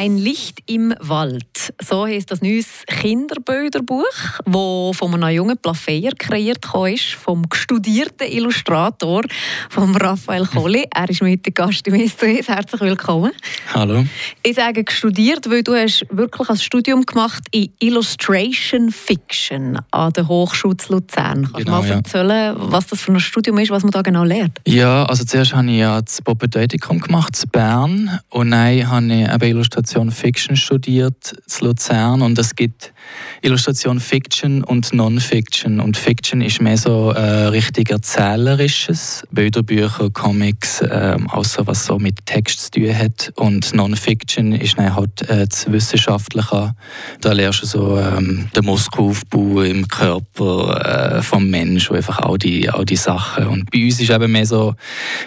Ein Licht im Wald. So heißt das neues Kinderbilderbuch, das von einem jungen Plafeyer kreiert ist, vom studierten Illustrator, von Raphael Kohli. Er ist mit Gast im SOS. Herzlich willkommen. Hallo. Ich sage studiert, weil du hast wirklich ein Studium gemacht in Illustration Fiction an der Hochschule Luzern. Kannst genau, du mal erzählen, ja. was das für ein Studium ist, was man da genau lernt? Ja, also zuerst habe ich ja das Propedeutikum gemacht in Bern und dann habe ich eben Illustration Illustration Fiction studiert in Luzern und es gibt Illustration Fiction und Non-Fiction. Und Fiction ist mehr so äh, richtig erzählerisches, Bilderbücher, Comics, äh, außer was so mit Text zu tun hat. Und Non-Fiction ist dann halt äh, das Wissenschaftliche, da lernst du so ähm, den Muskelaufbau im Körper äh, vom Menschen, einfach all die, all die Sachen. Und bei uns ist eben mehr so,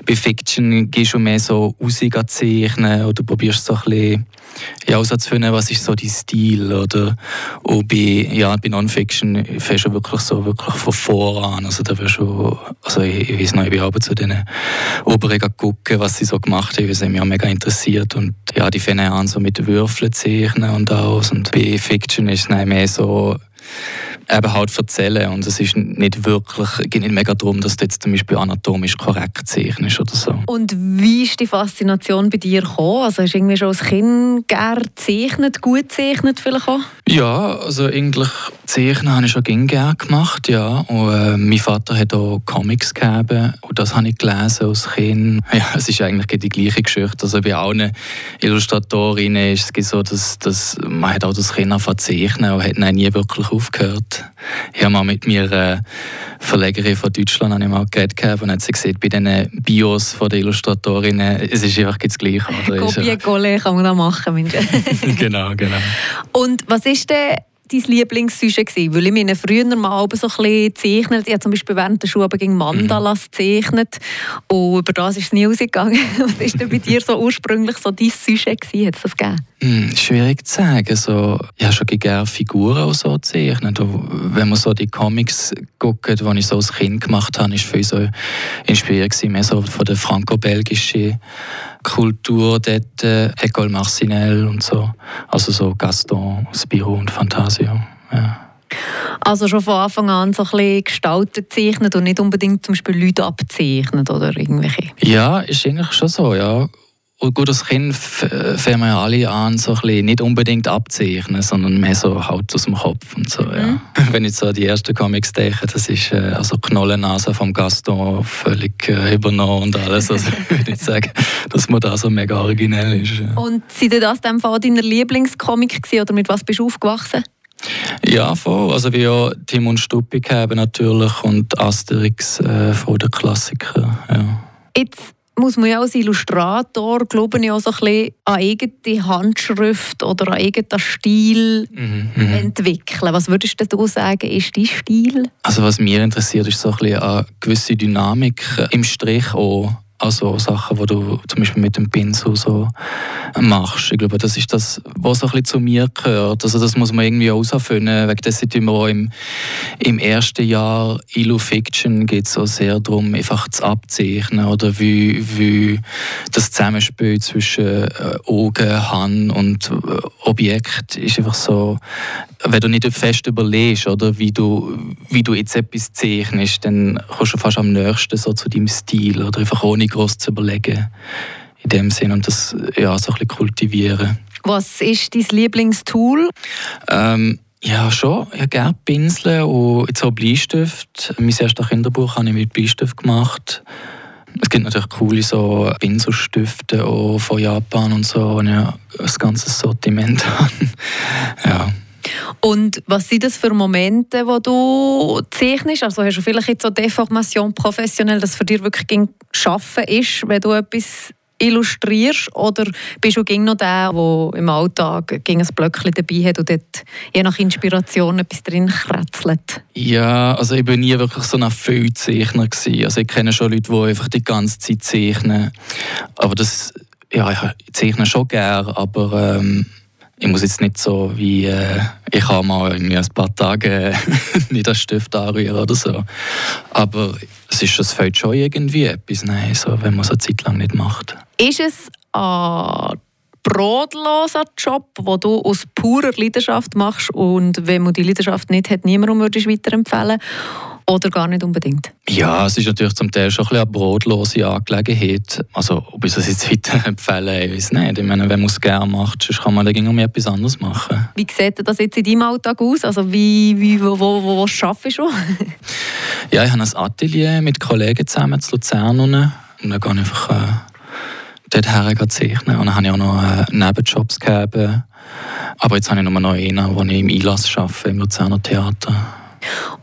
bei Fiction gehst du mehr so zeichnen oder probierst so ein bisschen ja, herauszufinden, was ist so dein Stil oder? Auch bei, ja, bei Non-Fiction fährst du wirklich so wirklich von voran, also da wirst du, also ich, ich weiß noch, ich bin aber zu den Oberen gucken, was sie so gemacht haben, was mich auch mega interessiert. Und ja, die fangen an so mit Würfeln zeichnen und alles. Und bei Fiction ist es mehr so eben halt erzählen. Und es ist nicht wirklich, geht nicht mega darum, dass du jetzt zum Beispiel anatomisch korrekt zeichnest oder so. Und wie ist die Faszination bei dir gekommen? Also hast du irgendwie schon als Kind gerne gezeichnet, gut gezeichnet vielleicht auch? Ja, also eigentlich zeichnen habe ich schon gerne gemacht, ja. Und äh, mein Vater hat auch Comics gegeben und das habe ich gelesen als Kind. Ja, es ist eigentlich die gleiche Geschichte. Also bei allen Illustratorinnen ist es so, dass, dass man hat auch das Kind angefangen zeichnen und hat nie wirklich aufgehört. Ich habe mal mit mir äh, Verlegerin von Deutschland habe ich mal geredet und hat sie gesehen, bei den Bios von der Illustratorinnen, es ist einfach das Gleiche. Kopie, Kolle kann man da machen. genau, genau. Und was ist denn dein Lieblingssujet gewesen? Weil ich meine, früher mal so ein bisschen gezeichnet. Ich habe zum Beispiel während der Schule gegen Mandalas mhm. gezeichnet. Und über das ist es nie rausgegangen. Was war denn bei dir so ursprünglich so dein Sujet gewesen? Hat es das gegeben? Hm, schwierig zu sagen. So, ich habe schon gerne Figuren auch so gezeichnet. wenn man so die Comics guckt, die ich so als Kind gemacht habe, ist für so inspiriert gewesen, mehr so von der franco-belgischen Kultur dort, äh, École Marcinelle und so. Also so Gaston, Spirou und Fantasio. Ja. Also schon von Anfang an so ein bisschen gestaltet zeichnet und nicht unbedingt zum Beispiel Leute abzeichnet oder irgendwelche? Ja, ist eigentlich schon so, ja. Und gut, als Kind fangen wir ja alle an, so ein bisschen nicht unbedingt abzeichnen, sondern mehr so halt aus dem Kopf und so, ja. Mhm. Wenn ich so die ersten Comics denke, das ist äh, also Knollennase vom Gaston völlig äh, übernommen und alles. Also ich würde nicht sagen, dass man da so mega originell ist. Ja. Und sind das dem Fall deiner Lieblingscomic gewesen, oder mit was bist du aufgewachsen? Ja, voll. Also wie auch Tim und Stuppi haben natürlich und Asterix äh, von den Klassikern. Ja. Jetzt muss man ja als Illustrator, glaube ich, auch so ein bisschen an eigene Handschrift oder an eigenen Stil mhm, mhm, entwickeln. Was würdest du sagen, ist dein Stil? Also was mich interessiert, ist so ein bisschen eine gewisse Dynamik im Strich auch also Sachen, die du zum Beispiel mit dem Pinsel so machst. Ich glaube, das ist das, was so ein bisschen zu mir gehört. Also das muss man irgendwie herausfinden. Wegen dessen immer auch im, im ersten Jahr Illu Fiction geht es so sehr darum, einfach zu abzeichnen oder wie, wie das Zusammenspiel zwischen äh, Augen, Hand und äh, Objekt ist einfach so, wenn du nicht fest überlegst, oder, wie, du, wie du jetzt etwas zeichnest, dann kommst du fast am nächsten so zu deinem Stil oder einfach ohne groß zu überlegen in dem Sinn und das ja, so ein bisschen kultivieren. Was ist dein Lieblingstool? Ähm, ja, schon. Ich habe gerne Pinseln und jetzt auch Bleistift. Mein erstes Kinderbuch habe ich mit Bleistift gemacht. Es gibt natürlich coole so Pinselstifte auch von Japan und so, und ja ein ganzes Sortiment habe. ja. Und was sind das für Momente, wo du zeichnest? Also hast du vielleicht jetzt so Deformation professionell, dass für dich wirklich schaffen ist, wenn du etwas illustrierst? Oder bist du noch der, der im Alltag ein Blöckchen dabei hat und dort je nach Inspiration etwas drin kretzelt? Ja, also ich war nie wirklich so ein Füllzeichner. Also ich kenne schon Leute, die einfach die ganze Zeit zeichnen. Aber das, ja, ich zeichne schon gerne, aber... Ähm ich muss jetzt nicht so wie, äh, ich kann mal irgendwie ein paar Tage nicht den Stift anrühren oder so. Aber es ist, es fällt schon irgendwie etwas, nein, so, wenn man es eine Zeit lang nicht macht. Ist es ein brotloser Job, den du aus purer Leidenschaft machst und wenn man die Leidenschaft nicht hat, niemandem würdest weiterempfehlen oder gar nicht unbedingt? Ja, es ist natürlich zum Teil schon ein eine brotlose Angelegenheit. Also, ob ich das jetzt weiterempfehle, ich weiß nicht. Ich meine, wenn man es gerne macht, sonst kann man dagegen etwas anderes machen. Wie sieht das jetzt in deinem Alltag aus? Also, wie, wie, wo, wo, wo arbeitest du? ja, ich habe ein Atelier mit Kollegen zusammen in Luzern. Und dann gehe ich einfach äh, dorthin zeichnen. Und dann habe ich auch noch äh, Nebenjobs gegeben. Aber jetzt habe ich nur noch einen, wo ich im Einlass arbeite, im Luzerner Theater.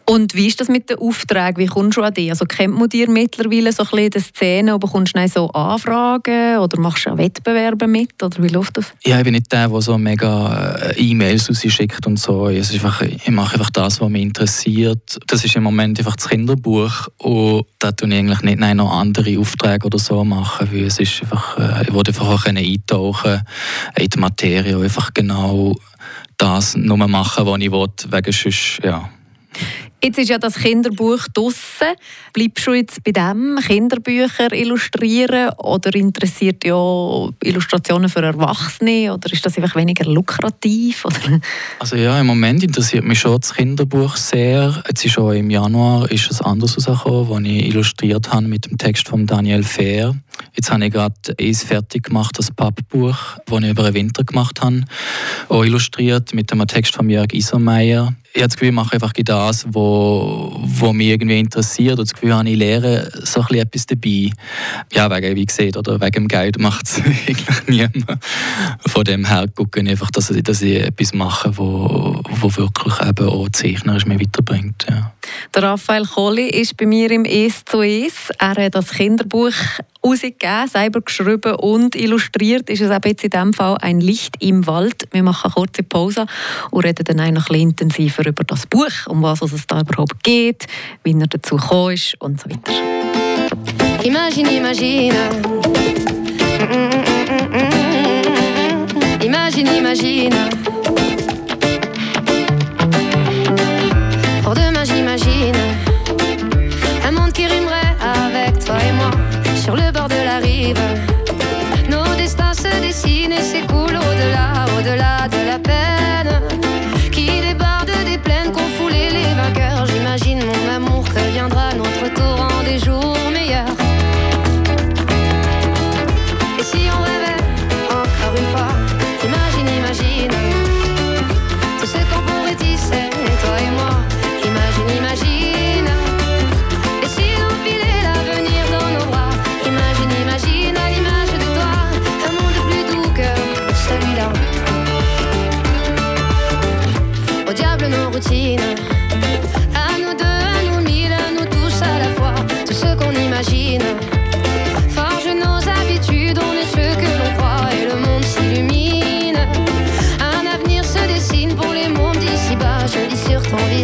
Und wie ist das mit den Aufträgen? Wie kommst du an die? Also kennt man dir mittlerweile so ein bisschen die Szene oder bekommst du so Anfragen oder machst du Wettbewerbe mit? Oder wie läuft das? Ja, ich bin nicht der, der so mega äh, E-Mails rausschickt und so. Es ist einfach, ich mache einfach das, was mich interessiert. Das ist im Moment einfach das Kinderbuch und da tue ich eigentlich nicht noch andere Aufträge oder so machen, weil es ist einfach, äh, ich wollte einfach auch eintauchen in die Materie und einfach genau das nur machen, was ich will, wegen sonst, ja Jetzt ist ja das Kinderbuch draussen. Bleibst du jetzt bei dem Kinderbücher illustrieren oder interessiert ja Illustrationen für Erwachsene oder ist das einfach weniger lukrativ? Oder? Also ja, im Moment interessiert mich schon das Kinderbuch sehr. Jetzt ist schon im Januar ist es anders rausgekommen, das ich illustriert habe mit dem Text von Daniel Fehr. Jetzt habe ich gerade eins fertig gemacht, das Pappbuch, das ich über den Winter gemacht habe, auch illustriert mit einem Text von Jörg Isermeier ich habe das Gefühl, ich mache einfach das, was wo mich irgendwie interessiert. Und das Gefühl habe, ich lehre so ein etwas dabei. Ja, wegen, wie gesagt, oder wegen dem Geld macht es eigentlich niemand. Von dem her gucke ich einfach, dass ich, dass ich etwas mache, wo, wo wirklich eben auch zeichnerisch mich weiterbringt. Ja. Der Raphael Kohli ist bei mir im «Es zu Es». Er hat das Kinderbuch rausgegeben, selber geschrieben und illustriert. Ist es eben jetzt in diesem Fall «Ein Licht im Wald». Wir machen eine kurze Pause und reden dann auch noch ein intensiver über das Buch, um was es da überhaupt geht, wie er dazu gekommen ist und so weiter. Imagine. Imagine,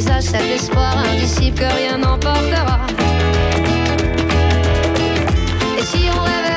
Imagine, imagine. Et si on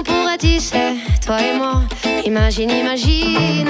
qu'on pourrait tisser, toi et moi. Imagine, imagine.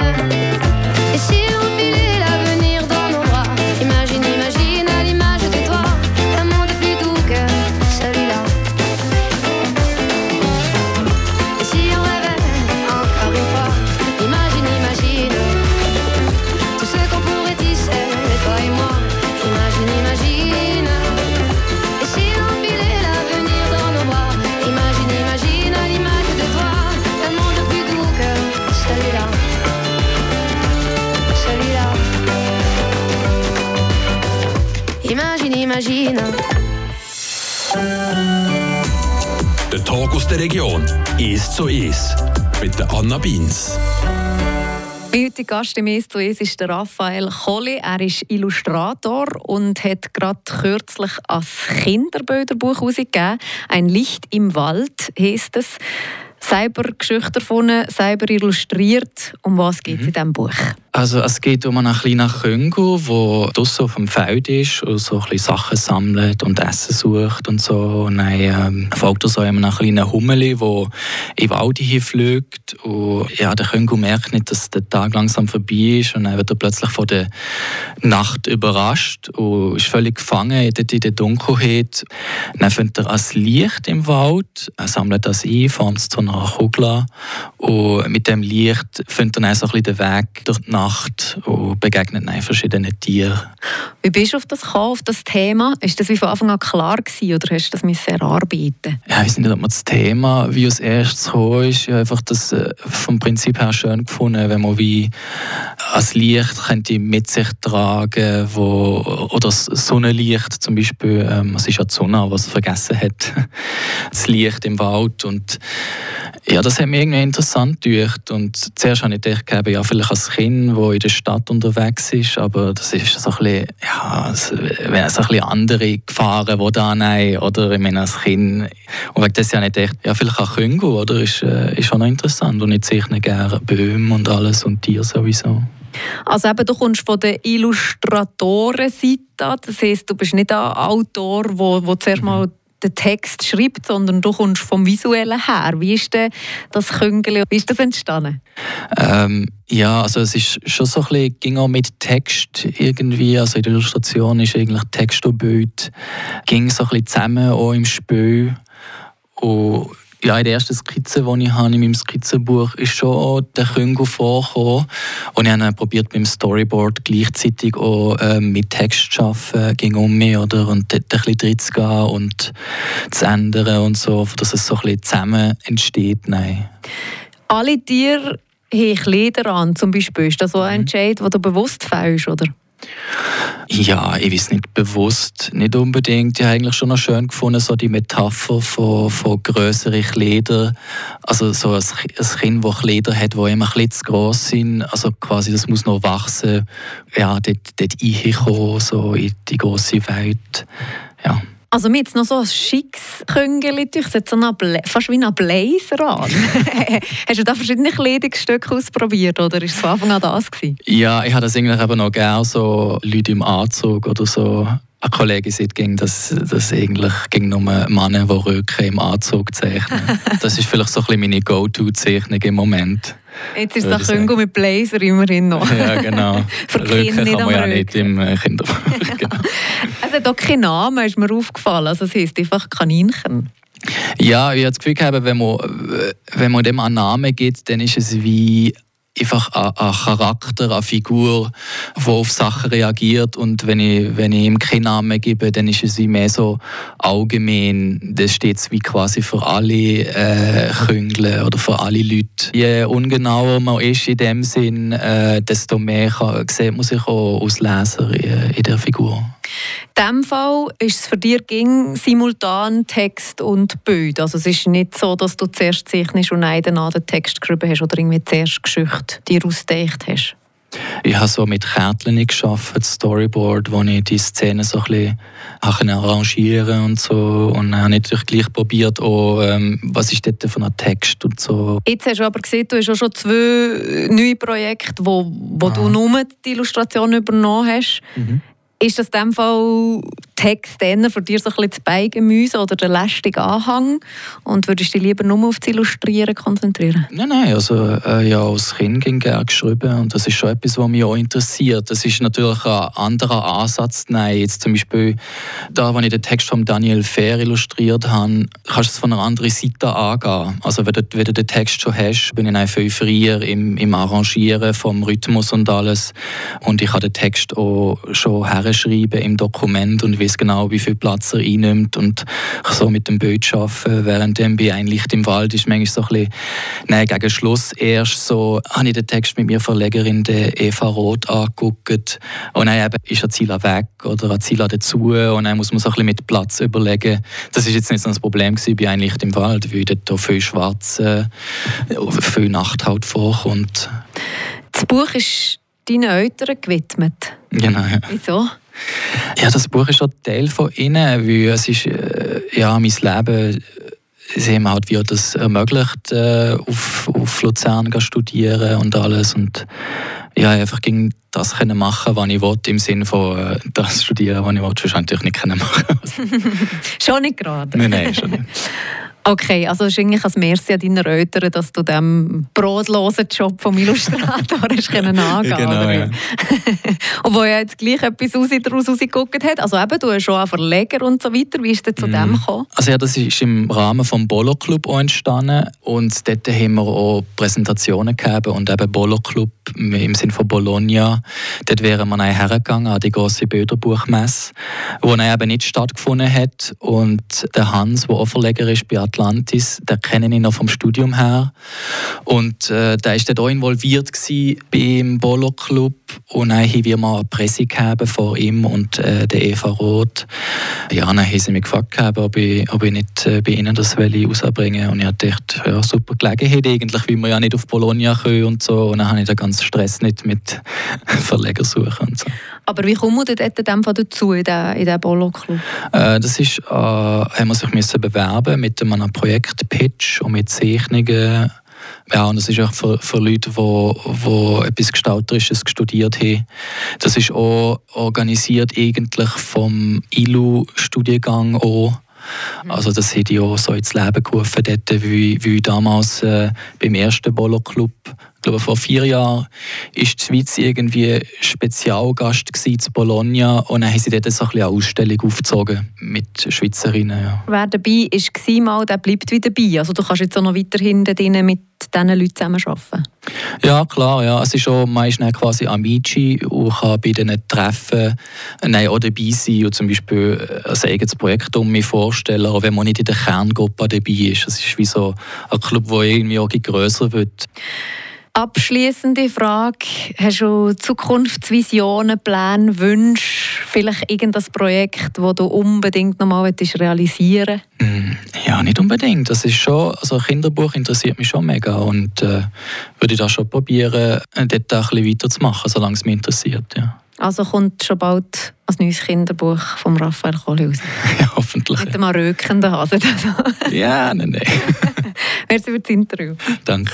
Zu ist mit der Anna Beins. Mein heutiger Gast im «Es zu Es» ist der Raphael Colli. Er ist Illustrator und hat gerade kürzlich ein Kinderbilderbuch herausgegeben. «Ein Licht im Wald» heisst es selber Geschichte davon, selber illustriert. Um was geht es mhm. in diesem Buch? Also es geht um einen kleinen Köngo, der draussen auf dem Feld ist und so ein bisschen Sachen sammelt und Essen sucht und so. Und dann ähm, folgt er so einem kleinen Hummeli, der in den Wald fliegt. Und ja, der Köngo merkt nicht, dass der Tag langsam vorbei ist und dann wird er plötzlich von der Nacht überrascht und ist völlig gefangen in der Dunkelheit. Dann findet er ein Licht im Wald, er sammelt das ein, formt es zu einer Kugel und mit dem Licht findet er dann so ein bisschen den Weg durch die Nacht Nacht und begegnet verschiedenen Tieren. Wie bist du auf das gekommen, auf das Thema? Ist das wie von Anfang an klar gewesen, oder hast du das müssen erarbeiten? Ja, ich weiß nicht, ob man das Thema wie als erstes gekommen ist. Habe einfach das äh, vom Prinzip her schön gefunden, wenn man wie als Licht könnte mit sich tragen, wo oder das Sonnenlicht zum Beispiel. Ähm, es ist ja die Sonne, was vergessen hat, das Licht im Wald und ja, das hat mich irgendwie interessant gedacht. Und zuerst habe ich gedacht, ja, vielleicht als Kind, das in der Stadt unterwegs ist, aber das ist so ein bisschen, ja, so ein bisschen andere Gefahren, die da nein, oder ich meine, als Kind. Und wegen das habe ich gedacht, ja, vielleicht auch Köngo, oder? Ist, äh, ist auch noch interessant. Und ich zeichne gerne Böhme und alles und Tiere sowieso. Also eben, du kommst von der Illustratorenseite das heisst, du bist nicht ein Autor, der wo, wo zuerst mal den Text schreibt, sondern du kommst vom Visuellen her. Wie ist denn das Küngeli, wie ist das entstanden? Ähm, ja, also es ist schon so ein bisschen, ging auch mit Text irgendwie, also in der Illustration ist eigentlich Text und Bild, ging so ein bisschen zusammen, auch im Spiel. Und ja, in der ersten Skizze, die ich habe in meinem Skizzenbuch, ist schon der Küngo vorgekommen. Und ich habe probiert, mit dem Storyboard gleichzeitig auch äh, mit Text zu arbeiten, ging um mich, oder? Und dort ein bisschen drin zu gehen und zu ändern und so, dass es so ein bisschen zusammen entsteht. Nein. Alle Tiere haben Kleider an, zum Beispiel. Ist das so ein mhm. Entscheid, den du bewusst fällst, oder? Ja, ich weiß nicht bewusst, nicht unbedingt. Ich habe eigentlich schon noch schön gefunden, so die Metapher von, von größeren Kleidern. Also so ein, ein Kind, das Kleider hat, die immer ein bisschen zu gross sind. Also quasi, das muss noch wachsen. Ja, dort, dort reinkommen, so in die große Welt. Ja. Also mir jetzt noch so ein schickes Küngeli, so fast wie ein Blazer an. Hast du da verschiedene Kleidungsstücke ausprobiert oder war es von Anfang an das? Gewesen? Ja, ich habe das eigentlich eben noch gerne, so Leute im Anzug oder so. Eine Kollegin sagt, dass das eigentlich gegen nur Männer, die Röcke im Anzug zeichnen. Das ist vielleicht so ein bisschen meine Go-To-Zeichnung im Moment. Jetzt ist es Küngo mit Blazer immerhin noch. Ja, genau. Für nicht kann man ja nicht im äh, Kinderbuch. genau. Es hat auch keinen Namen, ist mir aufgefallen. Also es heisst einfach Kaninchen. Ja, ich habe das Gefühl, wenn man, wenn man dem einen Namen gibt, dann ist es wie einfach ein, ein Charakter, eine Figur, die auf Sachen reagiert. Und wenn ich, wenn ich ihm keinen Namen gebe, dann ist es wie mehr so allgemein. Das steht wie quasi für alle äh, Küngle oder für alle Leute. Je ungenauer man ist in dem Sinn, äh, desto mehr kann, sieht man sich auch als Leser in, in der Figur. In diesem Fall ist es für dich simultan Text und Bild. Also es ist nicht so, dass du zuerst zeichnest und dann den Text geschrieben hast oder irgendwie zuerst Geschichte dir ausgedacht hast. Ich habe so mit Kärtchen geschafft, Storyboard, wo ich die Szene so ein bisschen arrangieren und so. Und dann habe ich natürlich gleich probiert, auch, ähm, was ist dort von einem Text und so. Jetzt hast du aber gesehen, du hast auch schon zwei neue Projekte, wo, wo du nur die Illustration übernommen hast. Mhm. Ist das in dem Fall Text für dich so ein bisschen das Beigemüse oder der lästige Anhang? Und würdest du dich lieber nur auf das Illustrieren konzentrieren? Nein, nein, also äh, ja, als Kind ging gerne geschrieben und das ist schon etwas, was mich auch interessiert. Das ist natürlich ein anderer Ansatz. Nein, jetzt zum Beispiel, da, wenn ich den Text von Daniel Fair illustriert habe, kannst du es von einer anderen Seite angehen. Also wenn du, wenn du den Text schon hast, bin ich einfach viel freier im, im Arrangieren vom Rhythmus und alles. Und ich habe den Text auch schon herschreiben im Dokument und wie weiß genau, wie viel Platz er einnimmt und so mit dem Bild arbeiten, während bei «Ein Licht im Wald» ist manchmal so ein bisschen, nein, gegen Schluss erst so, habe ich den Text mit mir Verlegerin der Eva Roth angeguckt und dann eben ist Azila weg oder Azila dazu und dann muss man so ein bisschen mit Platz überlegen. Das ist jetzt nicht so ein Problem gewesen bei «Ein Licht im Wald», weil dort viel schwarz, äh, viel Nachthaut vorkommt. Das Buch ist deinen Eltern gewidmet. Genau, ja. Wieso? Ja, das Buch ist ein Teil von ihnen, weil es ist, äh, ja, mein Leben, sie haben halt wie das ermöglicht, äh, auf, auf Luzern zu studieren und alles und ja, einfach ging das können machen, was ich wollte, im Sinne von äh, das studieren, was ich wollte, sonst natürlich nicht können machen. schon nicht gerade? Nein, nein, schon nicht. Okay, also es ist eigentlich ein Merci an deinen Eltern, dass du dem brotlosen Job vom Illustrator hast können angehen Genau, ja. wo ja jetzt gleich etwas raus, daraus rausgeguckt hat. Also eben, du hast schon einen Verleger und so weiter. Wie ist es zu mm. dem gekommen? Also ja, das ist im Rahmen vom Bolo Club entstanden und dort haben wir auch Präsentationen gehabt und eben Bolo Club im Sinne von Bologna. Dort wären wir dann hergegangen an die große Bilderbuchmesse, dann eben nicht stattgefunden hat und der Hans, der auch ist bei Atlantis, der kenne ich noch vom Studium her. Und äh, der war dort auch involviert beim Bolo Club. Und dann haben wir mal eine Presse gehabt vor ihm und äh, der Eva Roth. Ja, dann haben sie mich gefragt, ob ich, ob ich nicht äh, bei ihnen das rausbringen Und ich dachte, ja, super Gelegenheit eigentlich, weil wir ja nicht auf Bologna können und so. Und dann habe ich den ganzen Stress nicht mit Verleger suchen und so. Aber wie kommt man dort dazu in diesen Bolo Club? Äh, das ist, äh, haben wir sich müssen bewerben mit einem Projektpitch und mit Zeichnungen. Ja, und das ist auch für, für Leute, die, die etwas Gestalterisches studiert haben. Das ist auch organisiert eigentlich vom ILU-Studiengang auch. Mhm. Also das ich auch so ins Leben gerufen, dort, wie, wie damals äh, beim ersten Bolo Club ich glaube, vor vier Jahren war die Schweiz irgendwie Spezialgast zu Bologna und dann haben sie dort so eine Ausstellung aufgezogen mit Schweizerinnen. Ja. Wer dabei war, mal, der bleibt wieder dabei. Also du kannst jetzt auch noch weiterhin mit diesen Leuten zusammenarbeiten. Ja, klar. Ja. Es ist schon meistens quasi Amici und kann bei diesen Treffen nein, auch dabei sein und zum Beispiel ein eigenes Projekt um mich vorstellen, auch wenn man nicht in der Kerngruppe dabei ist. Es ist wie so ein Club, der irgendwie auch grösser wird. Abschließende Frage: Hast du Zukunftsvisionen, Pläne, Wünsche, vielleicht irgendein Projekt, das du unbedingt noch mal realisieren mm, Ja, nicht unbedingt. Das ist schon, also ein Kinderbuch interessiert mich schon mega und äh, würde das schon probieren, äh, dort ein bisschen weiterzumachen, solange es mich interessiert. Ja. Also kommt schon bald ein neues Kinderbuch von Raphael Kohli raus? Ja, hoffentlich. Mit einem rökenden Hasen. ja, nein, nein. Merci für das Interview. Danke.